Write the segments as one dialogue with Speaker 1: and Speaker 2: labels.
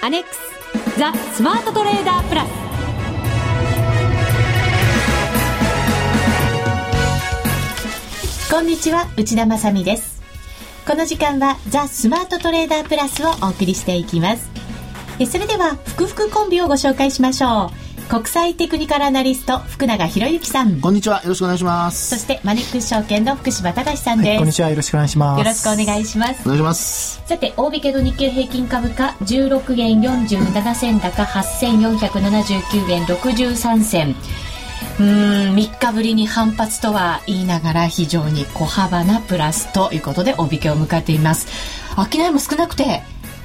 Speaker 1: アネックスザ・スマートトレーダープラス。
Speaker 2: こんにちは内田まさです。この時間はザ・スマートトレーダープラスをお送りしていきます。えそれでは福福コンビをご紹介しましょう。国際テクニカルアナリスト福永博之さん。
Speaker 3: こんにちは。よろしくお願いします。
Speaker 2: そしてマネックス証券の福島隆さんです、はい、
Speaker 4: こんにちは。よろしくお願いします。
Speaker 2: よろしくお願いします。
Speaker 3: お願いします。
Speaker 2: さて大引けの日経平均株価16円47銭高8479円63銭。うん3日ぶりに反発とは言いながら非常に小幅なプラスということで大引けを迎えています。商いも少なくて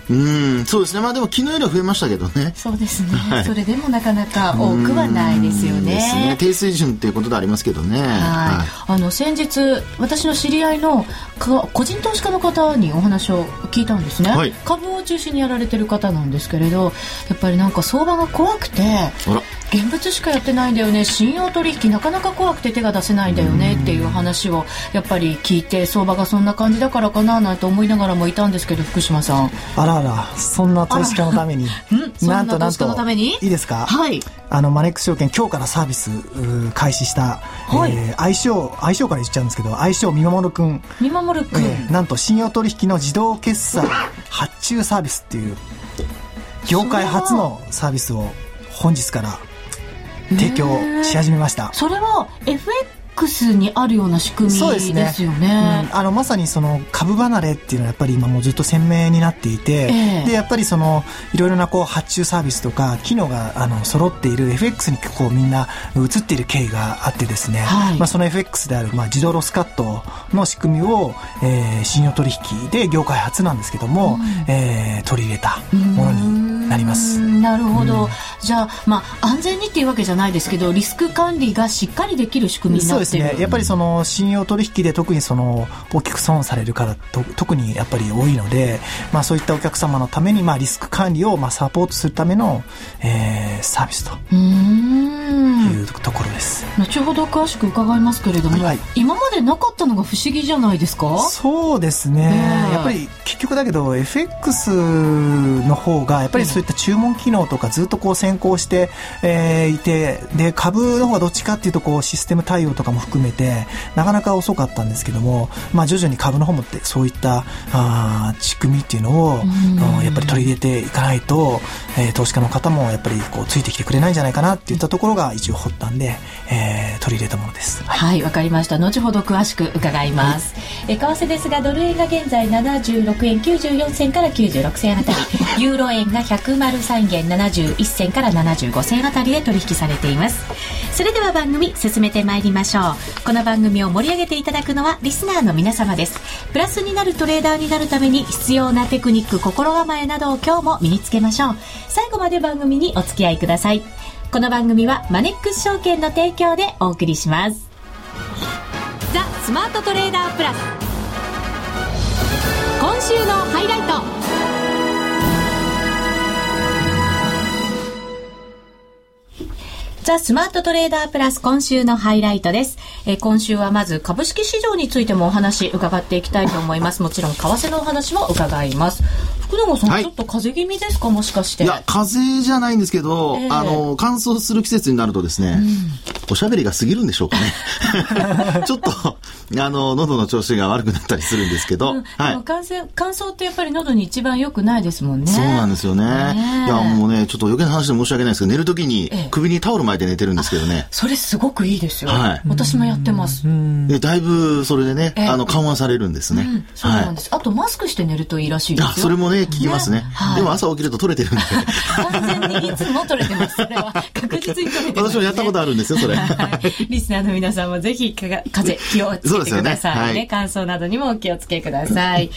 Speaker 3: うんそうですね。まあでも昨日よりは増えましたけどね。
Speaker 2: そうですね、はい、それでもなかなか多くはないですよね。ですね。
Speaker 3: 低水準っていうことでありますけどね。はい、
Speaker 2: あの先日私の知り合いの個人投資家の方にお話を聞いたんですね、はい、株を中心にやられてる方なんですけれどやっぱりなんか相場が怖くて現物しかやってないんだよね。信用取引なかなか怖くて手が出せないんだよね。っていう話をやっぱり聞いて相場がそんな感じだからかななんて思いながらもいたんですけど福島さん。
Speaker 4: あらあらそんな投資家のために？
Speaker 2: なんとなんと。い
Speaker 4: いですか？
Speaker 2: はい。
Speaker 4: あのマネックス証券今日からサービス開始した、はい、えー、相性相性から言っちゃうんですけど相性見守るくん。
Speaker 2: 見守るくん、え
Speaker 4: ー、なんと信用取引の自動決済発注サービスっていう業界初のサービスを本日から提供し始めました。
Speaker 2: それは FX にあるような仕組みですよね。ですね、
Speaker 4: うん、あのまさにその株離れっていうのはやっぱり今もうずっと鮮明になっていて、えー、でやっぱりそのいろいろなこう発注サービスとか機能があの揃っている FX にこうみんな移っている経緯があってですね、はい、まあ、その FX である、まあ、自動ロスカットの仕組みを、えー、信用取引で業界初なんですけども、うん、えー、取り入れたものになります。
Speaker 2: なるほど、うん、じゃあ、まあ、安全にっていうわけじゃないですけどリスク管理がしっかりできる仕組みになって
Speaker 4: そうですね。やっぱりその信用取引で特にその大きく損されるからと特にやっぱり多いので、まあ、そういったお客様のために、まあ、リスク管理をまあサポートするための、えー、サービスと。いうところです。
Speaker 2: 後ほど詳しく伺いますけれども、はい、今までなかったのが不思議じゃないですか？
Speaker 4: そうですね、ねやっぱり結局だけど FX の方がやっぱりそういった注文機能とかずっとこう先行して、えー、いてで株の方がどっちかっていうとこうシステム対応とかも含めてなかなか遅かったんですけども、まあ、徐々に株の方もってそういったあ仕組みっていうのを、やっぱり取り入れていかないと、えー、投資家の方もやっぱりこうついてきてくれないんじゃないかなっていったところが一応発端で、えー、取り入れたものです。
Speaker 2: はい。わ、はい、かりました。後ほど詳しく伺います、はい、え為替ですがドル円が現在76円94銭から96銭あたり。ユーロ円が103円71銭から75銭あたりで取引されています。それでは番組進めてまいりましょう。この番組を盛り上げていただくのはリスナーの皆様です。プラスになるトレーダーになるために必要なテクニック心構えなどを今日も身につけましょう。最後まで番組にお付き合いください。この番組はマネックス証券の提供でお送りします。ザ・スマートトレーダープラス。今週のハイライト。ザ・スマートトレーダープラス今週のハイライトです。えー、今週はまず株式市場についてもお話伺っていきたいと思います。もちろん為替のお話も伺います。福永さん、はい、ちょっと風邪気味ですか？もしかして。
Speaker 3: いや、風邪じゃないんですけど、えー、あの、乾燥する季節になるとですね、うん、おしゃべりが過ぎるんでしょうかね。ちょっと、あの、喉の調子が悪くなったりするんですけど、うん、
Speaker 2: はい。乾燥乾燥ってやっぱり喉に一番良くないですもんね。
Speaker 3: そうなんですよね。ねいや、もうね、ちょっと余計な話で申し訳ないですけど、寝るときに首にタオル巻いて寝てるんですけどね。
Speaker 2: それすごくいいですよ。はい。私もやってます。
Speaker 3: で、だいぶそれでね、あの、緩和されるんですね。うん、
Speaker 2: そうなんです、はい。あと、マスクして寝るといいらしいですよ。
Speaker 3: あ、それもね、聞きますね。ねはい、でも朝起きると取れてるんで。
Speaker 2: 完全にいつも取れてます。それは確実に取れてます、
Speaker 3: ね、私もやったことあるんですよ、それ。はい、
Speaker 2: リスナーの皆さんもぜひ、風邪気をつけてくださいね。ねはい、乾燥などにもお気をつけください。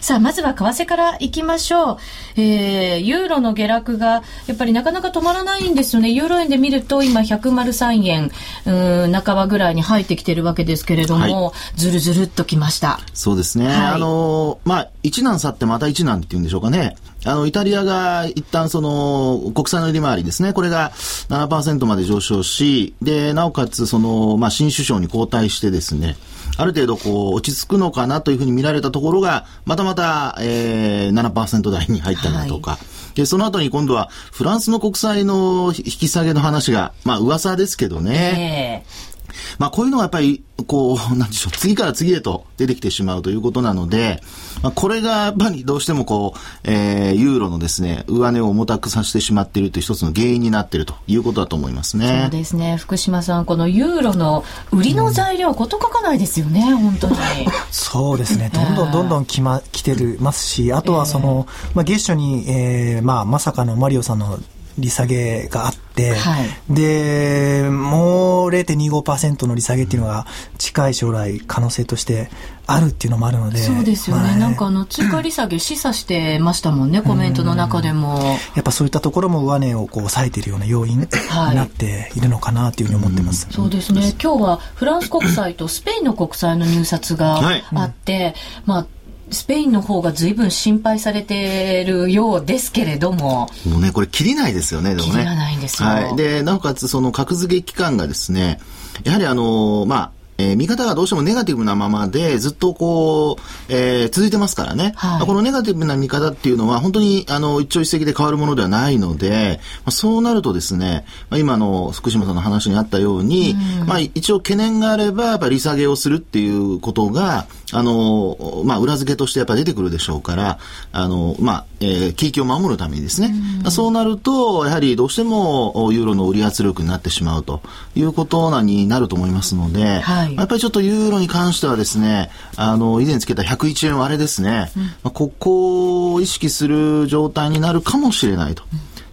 Speaker 2: さあ、まずは為替からいきましょう。えー、ユーロの下落が、やっぱりなかなか止まらないんですよね。ユーロ円で見ると、今103円、うん、半ばぐらいに入ってきてるわけですけれども、はい、ずるずるっときました。
Speaker 3: そうですね。はい、あのまあ、一難去ってまた一難っていうんでしょうかね。あの、イタリアが一旦その、国債の利回りですね、これが7%まで上昇し、で、なおかつその、まあ、新首相に交代してですね、ある程度こう、落ち着くのかなというふうに見られたところが、またまた、えー、7%台に入ったりだとか、はいで、その後に今度はフランスの国債の引き下げの話が、まあ噂ですけどね。
Speaker 2: ええ
Speaker 3: まあこういうのがやっぱり、こう、なんでしょう、次から次へと出てきてしまうということなので、まあこれがやっぱりどうしてもこう、えー、ユーロのですね、上値を重たくさせてしまっているという一つの原因になっているということだと思いますね。
Speaker 2: そうですね。福島さん、このユーロの売りの材料、こと書かないですよね、本当に。
Speaker 4: そうですね。どんどんどんどん来ま、来てるますし、あとはその、まあ月初に、えー、まあまさかのマリオさんの利下げがあって、
Speaker 2: はい
Speaker 4: で、もう0.25%の利下げっていうのが近い将来可能性としてあるっていうのもあるので。
Speaker 2: そうですよね。
Speaker 4: はい
Speaker 2: なんかあの、追加利下げ示唆してましたもんね、コメントの中でも。
Speaker 4: やっぱそういったところも上値をこう抑えているような要因に
Speaker 2: はい
Speaker 4: なっているのかなというふうに思ってます。
Speaker 2: そうですね。今日はフランス国債とスペインの国債の入札が
Speaker 3: はい
Speaker 2: あって、まあ、スペインの方が随分心配されているようですけれども、
Speaker 3: もうね、これ切りないですよね、でもね。
Speaker 2: 切りがないんですよ
Speaker 3: はい。で、なおかつその格付け期間がですね、やはりあの、まあ、えー見方がどうしてもネガティブなままでずっとこう、えー続いてますからね、
Speaker 2: はい。
Speaker 3: このネガティブな見方っていうのは本当にあの一朝一夕で変わるものではないので、まあ、そうなるとですね、まあ、今の福島さんの話にあったように、まあ一応懸念があればやっぱり利下げをするっていうことが、あの、まあ裏付けとしてやっぱり出てくるでしょうから、あの、まあ、えー景気を守るためにですね、そうなると、やはりどうしてもおユーロの売り圧力になってしまうということなになると思いますので、
Speaker 2: はい
Speaker 3: やっぱりちょっとユーロに関してはですね、あの、以前つけた101円割れですね、まあここを意識する状態になるかもしれないと。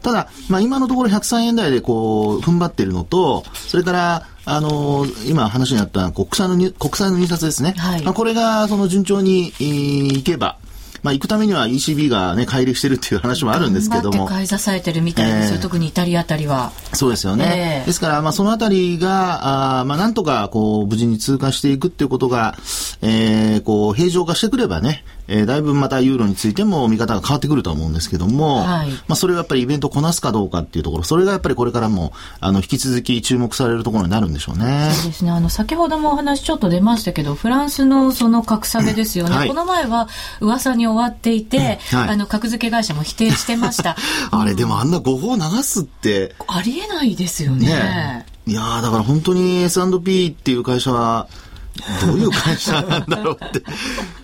Speaker 3: ただ、まあ、今のところ103円台でこう、踏ん張っているのと、それから、あの今話にあった国債の入、国債の入札ですね。
Speaker 2: はい。
Speaker 3: まあ、これが、その順調に、えーいけば、まあ、行くためには ECB がね、乖離してるっていう話もあるんですけども。
Speaker 2: 買い支えてるみたいですよ、
Speaker 3: ええ
Speaker 2: 特にイタリアあたりは。
Speaker 3: そうですよね。
Speaker 2: ええ
Speaker 3: ですから、まあ、そのあたりが、あーまあ、なんとか、こう、無事に通過していくっていうことが、えー、こう、平常化してくればね、えー、だいぶまたユーロについても見方が変わってくると思うんですけども、
Speaker 2: はい
Speaker 3: まあ、それをやっぱりイベントをこなすかどうかっていうところ、それがやっぱりこれからも、あの、引き続き注目されるところになるんでしょうね。
Speaker 2: そうですね。あの、先ほどもお話ちょっと出ましたけど、フランスのその格下げですよね。
Speaker 3: はい
Speaker 2: この前は噂に終わっていて、
Speaker 3: はい
Speaker 2: あの、格付け会社も否定してました。
Speaker 3: あれ、でもあんな誤報流すって、
Speaker 2: ありえないですよね。
Speaker 3: ねいやーだから本当に S&P っていう会社は、どういう会社なんだろうって。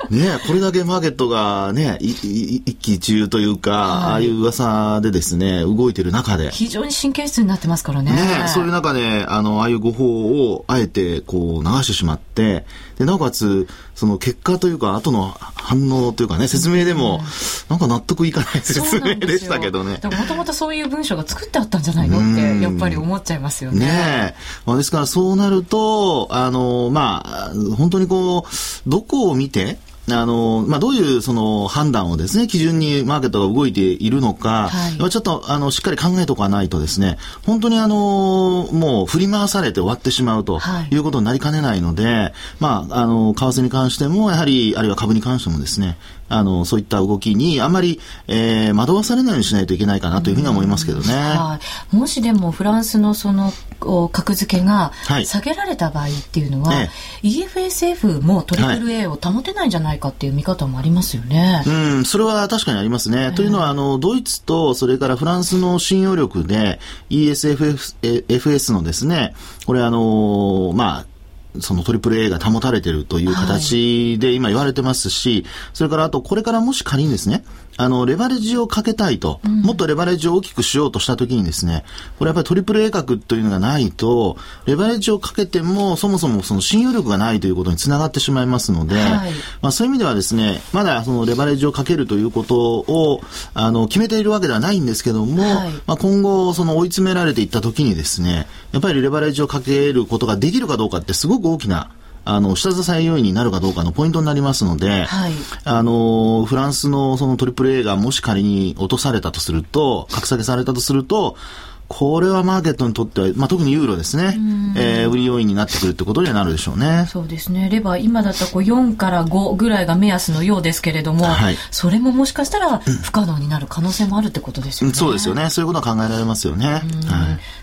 Speaker 3: ねこれだけマーケットがね、いい一喜一憂というか、ああいう噂でですね、動いてる中で。
Speaker 2: 非常に神経質になってますからね。
Speaker 3: ねそういう中で、あの、ああいう誤報をあえてこう流してしまって、で、なおかつ、その結果というか、後の反応というかね、説明でも、なんか納得いかない説明でしたけどね。
Speaker 2: もともとそういう文章が作ってあったんじゃないのって、やっぱり思っちゃいますよね。
Speaker 3: ねえ。まあ、ですからそうなると、あの、まあ、本当にこう、どこを見て、あの、まあ、どういうその判断をですね、基準にマーケットが動いているのか、
Speaker 2: はい。
Speaker 3: まあちょっと、あの、しっかり考えておかないとですね、本当にあの、もう振り回されて終わってしまうと
Speaker 2: はい。
Speaker 3: いうことになりかねないので、まあ、あの、為替に関しても、やはり、あるいは株に関してもですね、あの、そういった動きにあまり、えー惑わされないようにしないといけないかなというふうには思いますけどね。
Speaker 2: はい、もしでもフランスのそのお格付けが
Speaker 3: はい
Speaker 2: 下げられた場合っていうのは、
Speaker 3: え
Speaker 2: EFSF もトリプル A を保てないんじゃないかっていう見方もありますよね。
Speaker 3: うん、それは確かにありますね。というのは、あの、ドイツと、それからフランスの信用力で、ESFS のですね、これあの、まあ、そのトリプル A が保たれているという形で今言われてますし、それからあとこれからもし仮にですね、あの、レバレッジをかけたいと、もっとレバレッジを大きくしようとしたときにですね、これやっぱりトリプル A 格というのがないと、レバレッジをかけてもそもそもその信用力がないということにつながってしまいますので、
Speaker 2: はい。
Speaker 3: まあそういう意味ではですね、まだそのレバレッジをかけるということを、あの、決めているわけではないんですけども、
Speaker 2: はい。
Speaker 3: まあ今後、その追い詰められていったときにですね、やっぱりレバレッジをかけることができるかどうかってすごく大きな、あの、下支え要因になるかどうかのポイントになりますので、
Speaker 2: はい。
Speaker 3: あの、フランスのそのトリプル A がもし仮に落とされたとすると、格下げされたとすると、これはマーケットにとっては、まあ、特にユーロですね、えー、売り要因になってくるってことにはなるでしょうね。
Speaker 2: そうですね。レバー、今だったらこう4から5ぐらいが目安のようですけれども、はい、それももしかしたら不可能になる可能性もあるってことですよね。
Speaker 3: そうですよね。そういうことは考えられますよね。はい、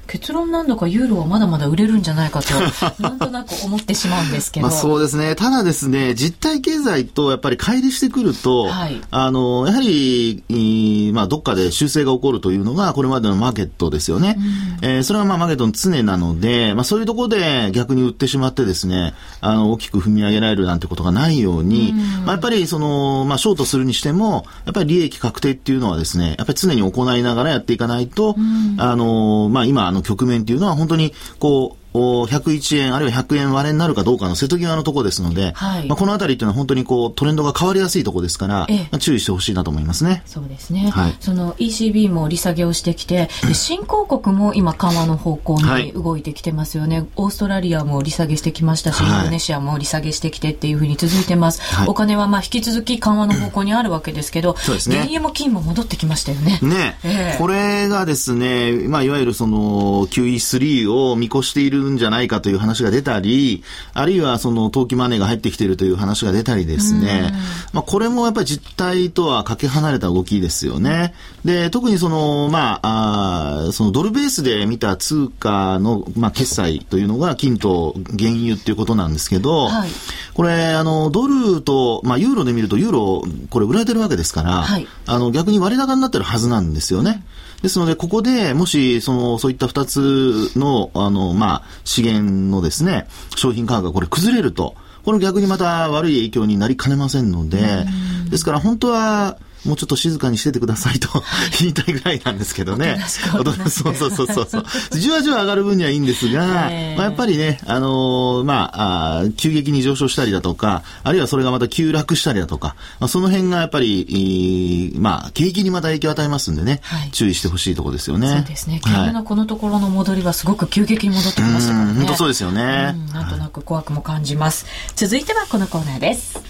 Speaker 2: 結論なんだかユーロはまだまだ売れるんじゃないかと、なんとなく思ってしまうんですけど。まあ
Speaker 3: そうですね。ただですね、実体経済とやっぱり乖離してくると、はい、あの、やはり、まあどっかで修正が起こるというのが、これまでのマーケットですよね。うん、えー、それはまあマーケットの常なので、まあそういうところで逆に売ってしまってですね、あの、大きく踏み上げられるなんてことがないように、うん、まあやっぱりその、まあショートするにしても、やっぱり利益確定っていうのはですね、やっぱり常に行いながらやっていかないと、うん、あの、まあ今あの局面っていうのは本当にこう、101円、あるいは100円割れになるかどうかの瀬戸際のところですので、はい、まあ、このあたりというのは本当にこうトレンドが変わりやすいところですから、まあ、注意してほしいなと思いますね。
Speaker 2: そうですね。はい、その ECB も利下げをしてきて、新興国も今緩和の方向に動いてきてますよね。はい、オーストラリアも利下げしてきましたし、インドネシアも利下げしてきてっていうふうに続いてます。お金はまあ引き続き緩和の方向にあるわけですけど、そうですね。原油も金も戻ってきましたよね。
Speaker 3: ね、えー、これがですね、まあいわゆるその QE3 を見越しているんじゃないかという話が出たり、あるいはその投機マネーが入ってきているという話が出たりですね、まあこれもやっぱり実態とはかけ離れた動きですよね。で、特にその、まあ、あそのドルベースで見た通貨の、まあ、決済というのが金と原油っていうことなんですけど、はい、これ、あの、ドルと、まあ、ユーロで見るとユーロ、これ売られてるわけですから、はい、あの、逆に割高になってるはずなんですよね。ですので、ここでもし、その、そういった二つの、あの、まあ、資源のですね、商品価格がこれ崩れると、これ逆にまた悪い影響になりかねませんので、ですから本当は、もうちょっと静かにしててくださいと 言いたいぐらいなんですけどね。そうそうそうそう。じわじわ上がる分にはいいんですが、まあ、やっぱりね、あのー、まああ、急激に上昇したりだとか、あるいはそれがまた急落したりだとか、まあ、その辺がやっぱり、まあ、景気にまた影響を与えますんでね、はい、注意してほしいところですよね。
Speaker 2: そうですね。金のこのところの戻りはすごく急激に戻ってきましたからね。
Speaker 3: 本当そうですよね。
Speaker 2: なんとなく怖くも感じます。続いてはこのコーナーです。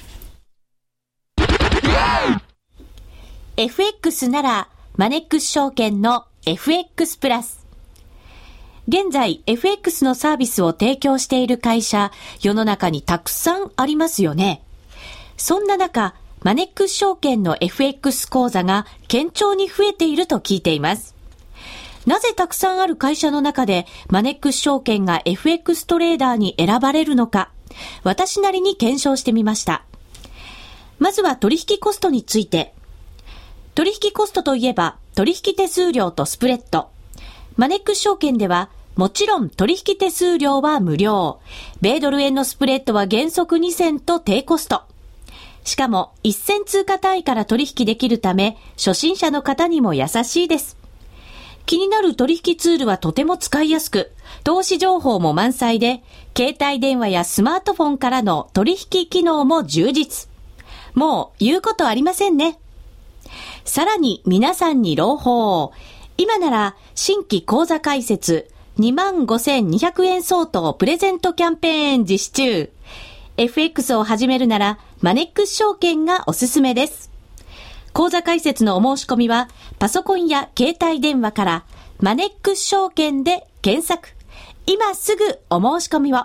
Speaker 2: FX なら、マネックス証券の FX プラス。現在、FX のサービスを提供している会社、世の中にたくさんありますよね。そんな中、マネックス証券の FX 講座が堅調に増えていると聞いています。なぜたくさんある会社の中でマネックス証券が FX トレーダーに選ばれるのか、私なりに検証してみました。まずは取引コストについて、取引コストといえば、取引手数料とスプレッド。マネックス証券では、もちろん取引手数料は無料。米ドル円のスプレッドは原則2銭と低コスト。しかも、1銭通貨単位から取引できるため、初心者の方にも優しいです。気になる取引ツールはとても使いやすく、投資情報も満載で、携帯電話やスマートフォンからの取引機能も充実。もう言うことありませんね。さらに皆さんに朗報。今なら新規講座開設25,200円相当プレゼントキャンペーン実施中。FX を始めるならマネックス証券がおすすめです。講座開設のお申し込みはパソコンや携帯電話からマネックス証券で検索。今すぐお申し込みを。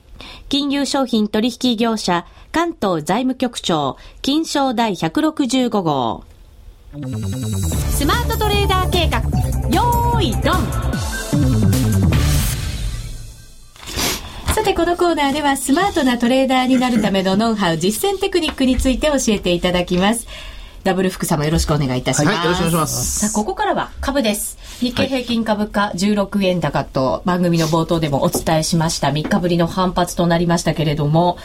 Speaker 2: 金融商品取引業者、関東財務局長、金賞第165号。スマートトレーダー計画、よーい、ドンさて、このコーナーではスマートなトレーダーになるためのノウハウ、実践テクニックについて教えていただきます。ダブル福様よろしくお願いいたします。
Speaker 3: はい、よろしくお願いします。
Speaker 2: さあ、ここからは株です。日経平均株価16円高と番組の冒頭でもお伝えしました。3日ぶりの反発となりましたけれども、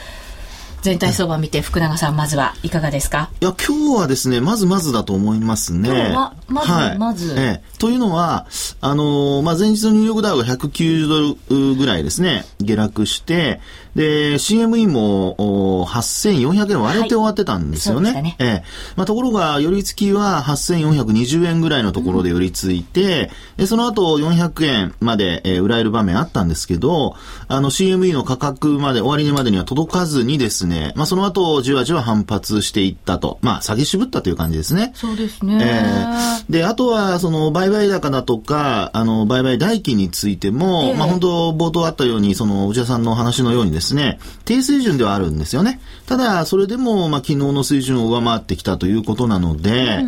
Speaker 2: 全体相場見て福永さんまずはいかがですか？
Speaker 3: いや、今日はですね、まずまずだと思いますね。
Speaker 2: 今日は？まず
Speaker 3: はい。
Speaker 2: まず？
Speaker 3: ええ。というのは、あのーまあ、前日のニューヨークダウが190ドルぐらいですね、下落して、で、CME もお8400円割れて終わってたんですよね。
Speaker 2: はい。そうでした
Speaker 3: ええ。まあ、ところが、寄り付きは8420円ぐらいのところで寄り付いて、でその後400円まで、えー売られる場面あったんですけど、あの CME の価格まで、終値までには届かずにですね、まあ、その後じわじわ反発していったと。まあ、下げ渋ったという感じですね。
Speaker 2: そうですね。
Speaker 3: えーで、あとは、その、売買高だとか、あの、売買代金についても、
Speaker 2: ええ
Speaker 3: まあ、本当冒頭あったように、その、内田さんのお話のようにですね、低水準ではあるんですよね。ただ、それでも、まあ、昨日の水準を上回ってきたということなので、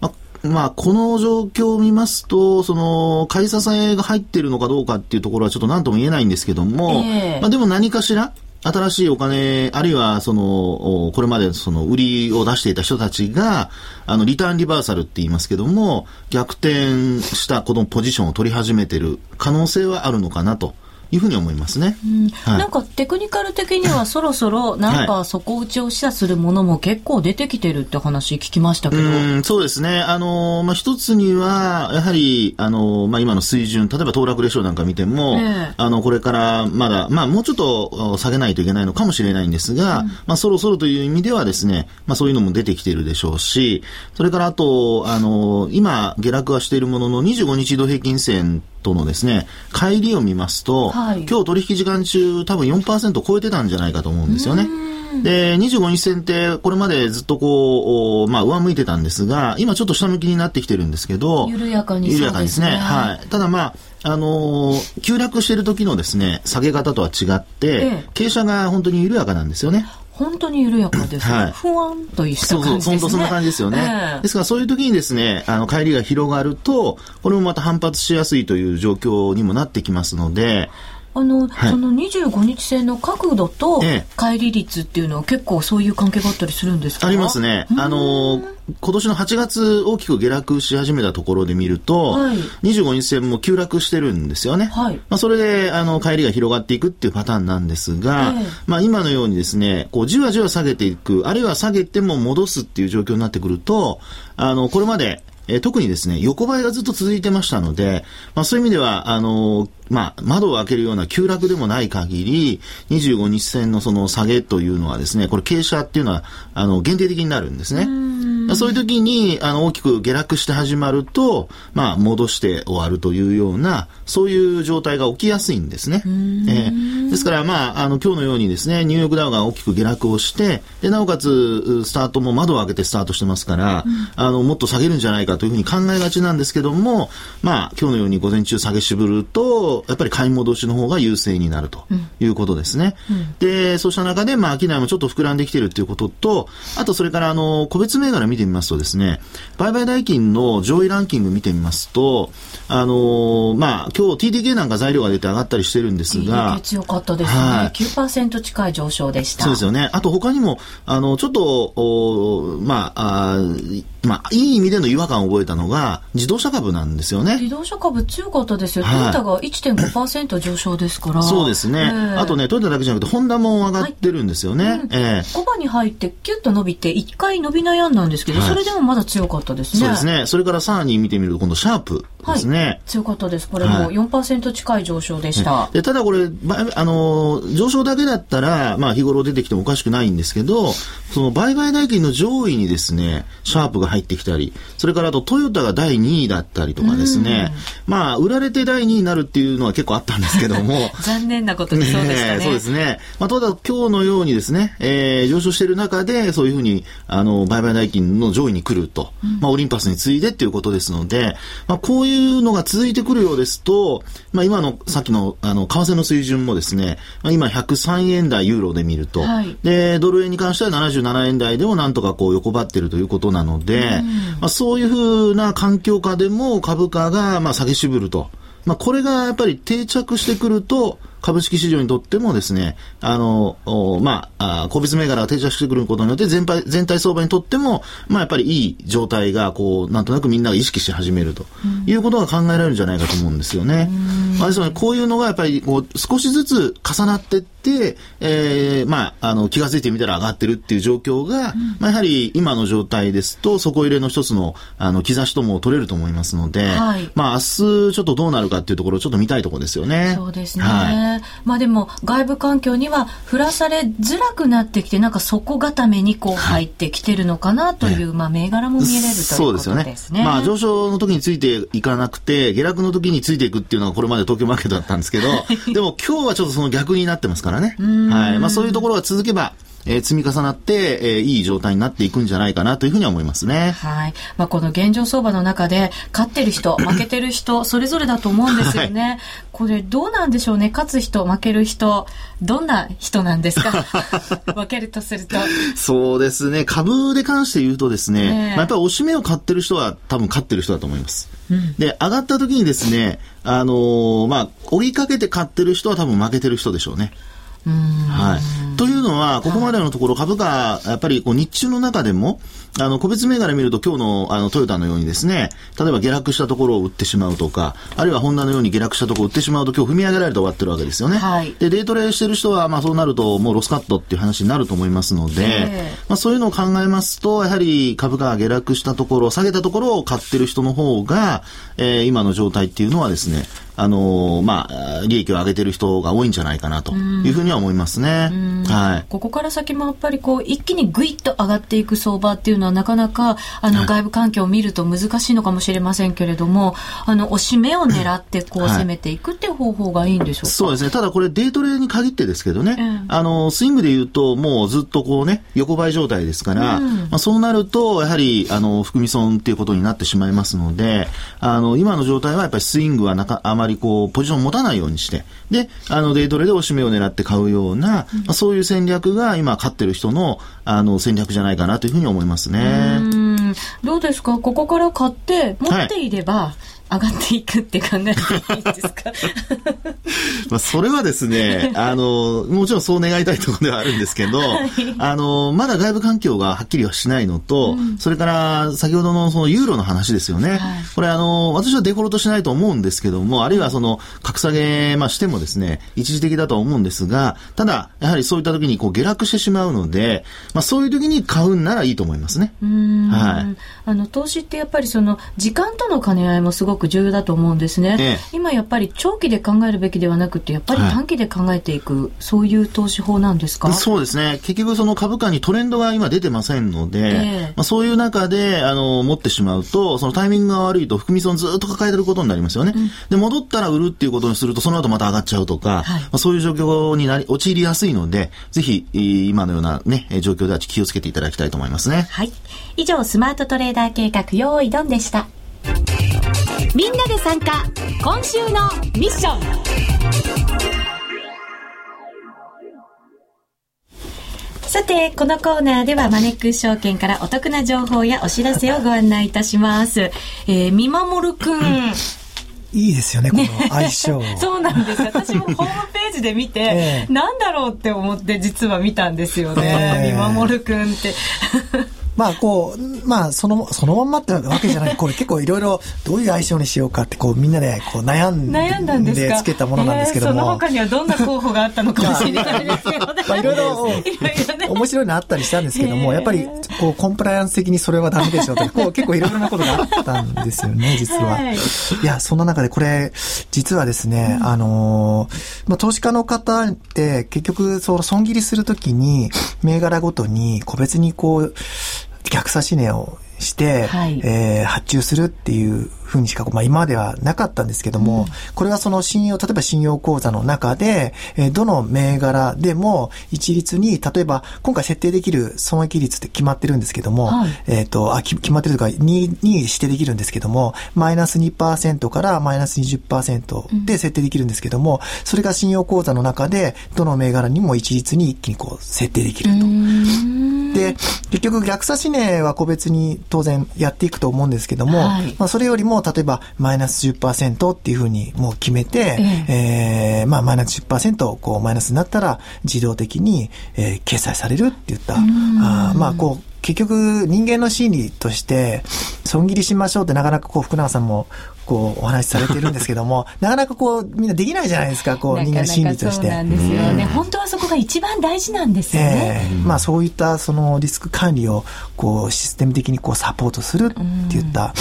Speaker 3: まあまあ、この状況を見ますと、その、買い支えが入っているのかどうかっていうところはちょっと何とも言えないんですけども、
Speaker 2: ええ
Speaker 3: まあ、でも何かしら、新しいお金、あるいは、その、これまでその、売りを出していた人たちが、あの、リターンリバーサルって言いますけども、逆転したこのポジションを取り始めてる可能性はあるのかなと。いうふうに思いますね。はい
Speaker 2: なんかテクニカル的には そろそろなんか底打ちを示唆するものも結構出てきてるって話聞きましたけど。
Speaker 3: うん、そうですね。あの、まあ、一つには、やはり、あの、まあ、今の水準、例えば騰落レシオなんか見ても、
Speaker 2: ええ
Speaker 3: あの、これからまだ、まあ、もうちょっとお下げないといけないのかもしれないんですが、まあ、そろそろという意味ではですね、まあ、そういうのも出てきているでしょうし、それからあと、あの、今、下落はしているものの、25日移動平均線とのですね、帰りを見ますと、
Speaker 2: はい
Speaker 3: 今日取引時間中多分4%超えてたんじゃないかと思うんですよね。で、25日線ってこれまでずっとこう、おまあ上向いてたんですが、今ちょっと下向きになってきてるんですけど、
Speaker 2: 緩やかに
Speaker 3: 緩やか
Speaker 2: ですね
Speaker 3: はい。ただまあ、あのー急落してる時のですね、下げ方とは違って、
Speaker 2: ええ
Speaker 3: 傾斜が本当に緩やかなんですよね。
Speaker 2: 本当に緩やかです。
Speaker 3: はい
Speaker 2: ふわんとした
Speaker 3: そうそう、
Speaker 2: 感じですね。
Speaker 3: 本当そんな感じですよね。
Speaker 2: ええ
Speaker 3: ですからそういう時にですね、あの、帰りが広がると、これもまた反発しやすいという状況にもなってきますので、
Speaker 2: あの、
Speaker 3: はい。
Speaker 2: その25日線の角度と
Speaker 3: ええ。
Speaker 2: 乖離率っていうのは結構そういう関係があったりするんですか？
Speaker 3: ありますね。あのー今年の8月大きく下落し始めたところで見ると、
Speaker 2: はい。
Speaker 3: 25日線も急落してるんですよね。
Speaker 2: はい。
Speaker 3: まあ、それで、あの、帰りが広がっていくっていうパターンなんですが、
Speaker 2: ええ。
Speaker 3: まあ、今のようにですね、こう、じわじわ下げていく、あるいは下げても戻すっていう状況になってくると、あの、これまで、えー特にですね、横ばいがずっと続いてましたので、まあそういう意味では、あのーまあ、窓を開けるような急落でもない限り、25日線のその下げというのはですね、これ傾斜っていうのは、あの、限定的になるんですね。そういう時に、あの、大きく下落して始まると、まあ、戻して終わるというような、そういう状態が起きやすいんですね。えーですから、まあ、あの、今日のようにですね、ニューヨークダウが大きく下落をして、で、なおかつ、スタートも窓を開けてスタートしてますから、あの、もっと下げるんじゃないかというふうに考えがちなんですけども、まあ、今日のように午前中下げ渋ると、やっぱり買い戻しの方が優勢になるということですね。で、そうした中で、まあ、商いもちょっと膨らんできてるっていうことと、あとそれから、あの、個別銘柄見てみますとですね、売買代金の上位ランキング見てみますと、あのまあ、今日 TDK なんか材料が出て上がったりしてるんですが、
Speaker 2: 強かったですね。
Speaker 3: はい
Speaker 2: 9%近い上昇でした。
Speaker 3: そうですよね。あと他にも、あの、ちょっと、おまあ、あーまあ、いい意味での違和感を覚えたのが、自動車株なんですよね。
Speaker 2: 自動車株強かったですよ。ト
Speaker 3: はい
Speaker 2: ヨタが1.5%上昇ですから。
Speaker 3: そうですね。
Speaker 2: ええ
Speaker 3: あとね、トヨタだけじゃなくて、ホンダも上がってるんですよね。ええ
Speaker 2: コバに入ってキュッと伸びて一回伸び悩んだんですけど、
Speaker 3: はい
Speaker 2: それでもまだ強かったですね。
Speaker 3: そうですね。それからさらに見てみると、今度、シャープですね。
Speaker 2: 強かったです。これも
Speaker 3: はい
Speaker 2: 4%近い上昇でした。
Speaker 3: でただこれ、ばあのー上昇だけだったら、まあ日頃出てきてもおかしくないんですけど、その売買代金の上位にですね、シャープが入ってきたり、それからあとトヨタが第2位だったりとかですね、まあ売られて第2位になるっていうのは結構あったんですけども、
Speaker 2: 残念なことにそうでしたね。
Speaker 3: え そうですね。まあ、ただ今日のようにですね、えー上昇している中で、そういうふうに、あの、売買代金の上位に来ると。まあ、オリンパスに次いでっていうことですので、まあ、こういうのが続いてくるようですと、まあ、今の、さっきの、あの、為替の水準もですね、まあ、今103円台ユーロで見ると、
Speaker 2: はい。
Speaker 3: で、ドル円に関しては77円台でもなんとかこう横ばってるということなので、まあ、そういうふうな環境下でも株価が、まあ、下げ渋ると。まあ、これがやっぱり定着してくると、株式市場にとってもですね、あの、おまあ、あ個別銘柄が定着してくることによって全体、全体相場にとっても、まあ、やっぱりいい状態が、こう、なんとなくみんなが意識し始めると。いうことが考えられるんじゃないかと思うんですよね。ままあ、ですので、こういうのがやっぱりこう少しずつ重なっていって、えーまあ、あの、気がついてみたら上がってるっていう状況が、まあ、やはり今の状態ですと、底入れの一つの、あの、兆しとも取れると思いますので、
Speaker 2: はい
Speaker 3: まあ、明日ちょっとどうなるかっていうところをちょっと見たいところですよね。
Speaker 2: そうですね。
Speaker 3: はい
Speaker 2: まあでも外部環境には振らされづらくなってきて、なんか底固めにこう入ってきてるのかなという、まあ銘柄も見えれるという
Speaker 3: そう
Speaker 2: こと
Speaker 3: で
Speaker 2: ですすね。
Speaker 3: よね。まあ上昇の時についていかなくて、下落の時についていくっていうのがこれまで東京マーケットだったんですけど、でも今日はちょっとその逆になってますからね。はい。まあそういうところが続けば、えー積み重なって、えーいい状態になっていくんじゃないかなというふうには思いますね。
Speaker 2: はい。まあ、この現状相場の中で、勝ってる人、負けてる人、それぞれだと思うんですよね。これ、どうなんでしょうね？勝つ人、負ける人、どんな人なんですか？分けるとすると。
Speaker 3: そうですね。株で関して言うとですね、
Speaker 2: ええ
Speaker 3: まあ、やっぱりおしめを買ってる人は多分勝ってる人だと思います。で、上がった時にですね、あのーまあ、追いかけて買ってる人は多分負けてる人でしょうね。はい。というのは、ここまでのところ株価、やっぱりこう日中の中でも、あの、個別銘柄見ると今日のあのトヨタのようにですね、例えば下落したところを売ってしまうとか、あるいはホンダのように下落したところを売ってしまうと今日踏み上げられて終わってるわけですよね。
Speaker 2: はい
Speaker 3: で、デイトレしてる人は、まあそうなるともうロスカットっていう話になると思いますので、
Speaker 2: ええ
Speaker 3: まあそういうのを考えますと、やはり株価が下落したところ、下げたところを買ってる人の方が、えー今の状態っていうのはですね、あのーまあ、利益を上げてる人が多いんじゃないかなというふうには思いますね。はい。
Speaker 2: ここから先もやっぱりこう、一気にグイッと上がっていく相場っていうのはなかなか、あの、外部環境を見ると難しいのかもしれませんけれども、あの、押し目を狙ってこう、
Speaker 3: はい
Speaker 2: 攻めていくっていう方法がいいんでしょうか？
Speaker 3: そうですね。ただこれデイトレに限ってですけどね、
Speaker 2: うん
Speaker 3: あの、スイングで言うともうずっとこうね、横ばい状態ですから、
Speaker 2: うん
Speaker 3: まあそうなると、やはり、あの、含み損っていうことになってしまいますので、あの、今の状態はやっぱりスイングはなか、あまりこう、ポジションを持たないようにして、で、あの、デイトレで押し目を狙って買うような、まあそういう戦略が今勝ってる人の、あの、戦略じゃないかなというふうに思いますね。
Speaker 2: うん。どうですか？ここから買って持っていれば、上がっていくって考えていいですか？
Speaker 3: まあ、それはですね、あの、もちろんそう願いたいところではあるんですけど、あの、まだ外部環境がはっきりはしないのと、それから先ほどのそのユーロの話ですよね。これあの、私はデフォルトしないと思うんですけども、あるいはその、格下げ、まあ、してもですね、一時的だとは思うんですが、ただ、やはりそういった時にこう下落してしまうので、まあ、そういう時に買うんならいいと思いますね。
Speaker 2: うん。
Speaker 3: はい。
Speaker 2: あの投資ってやっぱりその時間との兼ね合いもすごく重要だと思うんですね、
Speaker 3: ええ。
Speaker 2: 今やっぱり長期で考えるべきではなくてやっぱり
Speaker 3: はい。
Speaker 2: 短期で考えていく、そういう投資法なんですか？
Speaker 3: そうですね。結局その株価にトレンドが今出てませんので、
Speaker 2: ええ。
Speaker 3: まあ、そういう中で、あの、持ってしまうと、そのタイミングが悪いと含み損ずっと抱えてることになりますよね。で、戻ったら売るっていうことにすると、その後また上がっちゃうとか、
Speaker 2: はい。
Speaker 3: まあ、そういう状況になり、陥りやすいので、ぜひ、えー今のようなね、えー状況では気をつけていただきたいと思いますね。
Speaker 2: はい。以上スマートトレーダー計画用意ドンでした
Speaker 1: みんなで参加今週のミッション
Speaker 2: さて、このコーナーではマネックス証券からお得な情報やお知らせをご案内いたします。えー、見守るくん。
Speaker 4: いいですよね、この相性。
Speaker 2: そうなんです。私もホームページで見て、
Speaker 4: ええ
Speaker 2: なんだろうって思って実は見たんですよね。
Speaker 4: ええ
Speaker 2: 見守るくんって。
Speaker 4: まあ、こう、まあ、その、そのまんまってわけじゃない。これ結構いろいろ、どういう相性にしようかって、こう、みんなで、こう、悩んで、
Speaker 2: 悩んだんで
Speaker 4: つけたものなんですけど
Speaker 2: えーその
Speaker 4: も。
Speaker 2: 他にはどんな候補があったのかもしれないですけどね。
Speaker 4: まあ、いろいろ。面白いのあったりしたんですけども、
Speaker 2: ええ
Speaker 4: やっぱり、こう、コンプライアンス的にそれはダメでしょうとか、こう、結構いろいろなことがあったんですよね、実は。
Speaker 2: はい
Speaker 4: いや、そんな中でこれ、実はですね、あのーまあ、投資家の方って、結局、その損切りするときに、銘柄ごとに、個別にこう、逆差し値をして、
Speaker 2: はい。
Speaker 4: えー発注するっていうふうにしか、まあ今まではなかったんですけども、これはその信用、例えば信用口座の中で、えーどの銘柄でも一律に、例えば今回設定できる損益率って決まってるんですけども、
Speaker 2: はい。
Speaker 4: えっ、と、あ、き決まってるというか、に、に指定できるんですけども、マイナス2%からマイナス20%で設定できるんですけども、それが信用口座の中で、どの銘柄にも一律に一気にこう、設定できると。で、結局逆差し値は個別に当然やっていくと思うんですけども、
Speaker 2: はい。
Speaker 4: まあそれよりも例えばマイナス10%っていうふうにもう決めて、えーまあマイナス10%こうマイナスになったら自動的に、えー決済されるって言った、あーまあこう結局人間の心理として損切りしましょうってなかなかこう福永さんもこう、お話しされてるんですけども、なかなかこう、みんなできないじゃないですか、こう、人間の心理として。
Speaker 2: なかなかそうなんですよね。本当はそこが一番大事なんですよね。
Speaker 4: ええ。まあそういったそのリスク管理をこうシステム的にこうサポートするっていった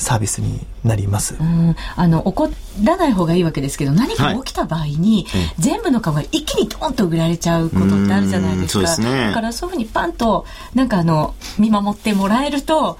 Speaker 4: サービスになります。
Speaker 2: うん、あの怒らない方がいいわけですけど何か起きた場合に、全部の顔が一気にドーンと売られちゃうことってあるじゃないですか。
Speaker 3: うんそうですね。
Speaker 2: だからそういうふうにパンとなんかあの見守ってもらえると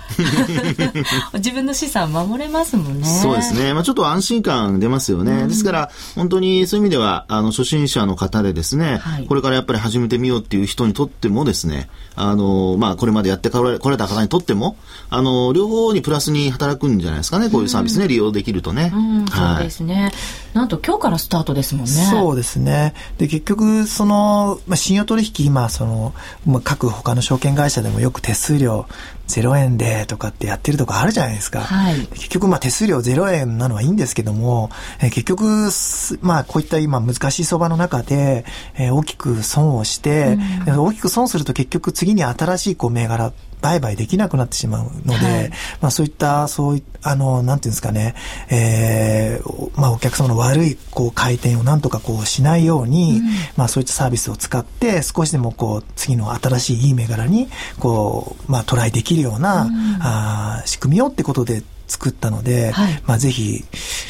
Speaker 2: 自分の資産守れますもんね。
Speaker 3: そうですね。まあちょっと安心感出ますよね。ですから、本当にそういう意味では、あの、初心者の方でですね、
Speaker 2: はい。
Speaker 3: これからやっぱり始めてみようっていう人にとってもですね、あの、まあこれまでやってこられこられた方にとっても、あの、両方にプラスに働くんじゃないですかね、こういうサービスね、利用できるとね。
Speaker 2: うん、そう
Speaker 3: はい
Speaker 2: ですね、なんと今日からスタートですもんね
Speaker 4: そうですね。で、結局、その、まあ、信用取引、今、その、まあ、各他の証券会社でもよく手数料0円でとかってやってるとこあるじゃないですか。
Speaker 2: はい。
Speaker 4: 結局、まあ、手数料0円なのはいいんですけども、えー結局、すまあ、こういった今難しい相場の中で、えー大きく損をして、で大きく損すると結局次に新しいこう銘柄、売買できなくなってしまうので、
Speaker 2: はい。
Speaker 4: まあそういった、そういあの、なんていうんですかね、えーおまあお客様の悪いこう回転をなんとかこうしないように、まあそういったサービスを使って少しでもこう次の新しいいい銘柄にこう、まあトライできるような、あー仕組みをってことで作ったので、
Speaker 2: はい。
Speaker 4: まあぜひ、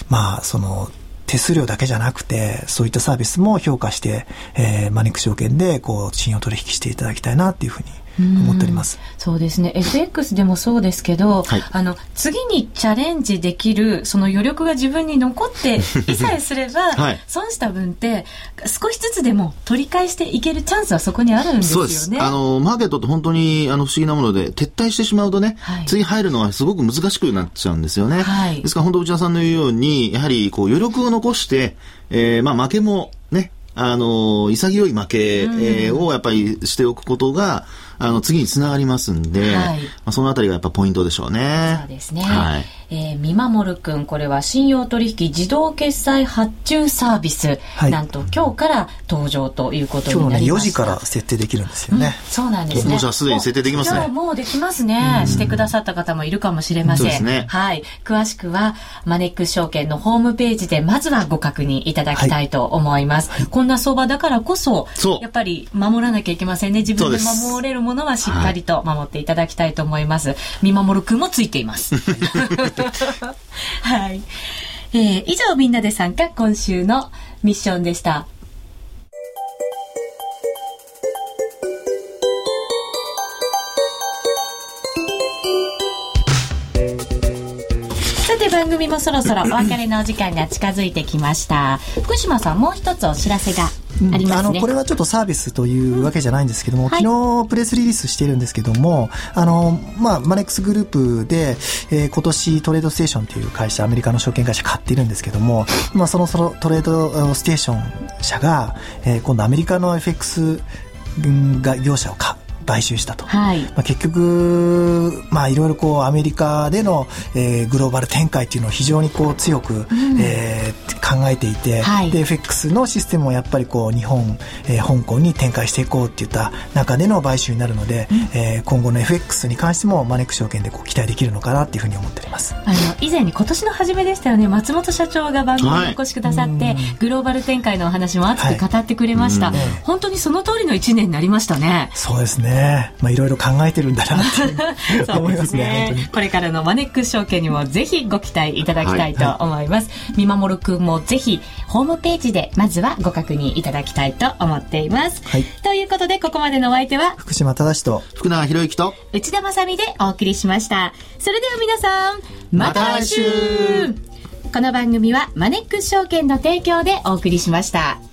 Speaker 4: まあその、手数料だけじゃなくて、そういったサービスも評価して、えーマネック証券で、こう、信用取引していただきたいなっていうふうに思っております。
Speaker 2: そうですね FX でもそうですけど、
Speaker 3: はい
Speaker 2: あの次にチャレンジできるその余力が自分に残って いさえすれば、
Speaker 3: はい
Speaker 2: 損した分って少しずつでも取り返していけるチャンスはそこにあるんですよね。
Speaker 3: そうです。あの、マーケットって本当に、あの、不思議なもので、撤退してしまうとね、
Speaker 2: はい
Speaker 3: 次入るのがすごく難しくなっちゃうんですよね。
Speaker 2: はい
Speaker 3: ですから本当内田さんの言うように、やはり、こう、余力を残して、えー、まあ、負けも、ね、あの、潔い負け、えーをやっぱりしておくことが、あの、次につながりますんで、
Speaker 2: はい
Speaker 3: まあ、そのあたりがやっぱポイントでしょうね。
Speaker 2: そうですね。
Speaker 3: はい。
Speaker 2: えー、みまもるくん、これは信用取引自動決済発注サービス。
Speaker 4: はい
Speaker 2: なんと今日から登場ということに
Speaker 4: 今日のね、4
Speaker 2: なりました。
Speaker 4: 時から設定できるんですよね。
Speaker 2: そうなんですね。
Speaker 3: もうじゃあすでに設定できますね
Speaker 2: もうできますね。してくださった方もいるかもしれません。
Speaker 3: そうですね
Speaker 2: はい。詳しくは、マネックス証券のホームページで、まずはご確認いただきたいと思います。こんな相場だからこそ、
Speaker 3: そう
Speaker 2: やっぱり守らなきゃいけませんね。自分で守れるものはしっかりと守っていただきたいと思います。見守るくんもついています。はい。えー以上みんなで参加今週のミッションでした。さて番組もそろそろお別れのお時間が近づいてきました。福島さんもう一つお知らせがありますね。
Speaker 4: のこれはちょっとサービスというわけじゃないんですけども、
Speaker 2: はい。
Speaker 4: 昨日プレスリリースしているんですけどもあの、まあ、マネックスグループで、えー今年トレードステーションという会社アメリカの証券会社買っているんですけども、まあ、そのそのトレードステーション社が、えー今度アメリカの FX が業者を買買収したと。
Speaker 2: はい。
Speaker 4: まあ、結局、まあ、いろいろこうアメリカでの、えーグローバル展開っていうのを非常にこう強く、えー考えていて、
Speaker 2: はい。
Speaker 4: で FX のシステムをやっぱりこう日本、えー香港に展開していこうっていった中での買収になるので、えー今後の FX に関してもマネック証券でこう期待できるのかなっていうふうに思っております。
Speaker 2: あの以前に今年の初めでしたよね。松本社長が番組にお越しくださって、グローバル展開のお話も熱く語ってくれました、
Speaker 4: はいうん。
Speaker 2: 本当にその通りの1年になりましたね。
Speaker 4: そうですね。まあ、いろいろ考えてるんだなって 思いますね。
Speaker 2: これからのマネックス証券にもぜひご期待いただきたいと思います。見守るくんもぜひホームページでまずはご確認いただきたいと思っています。
Speaker 4: はい
Speaker 2: ということでここまでのお相手は？
Speaker 4: 福島正と
Speaker 3: 福永博之と、
Speaker 2: 内田まさみでお送りしました。それでは皆さん、また来週
Speaker 3: また来週
Speaker 2: この番組はマネックス証券の提供でお送りしました。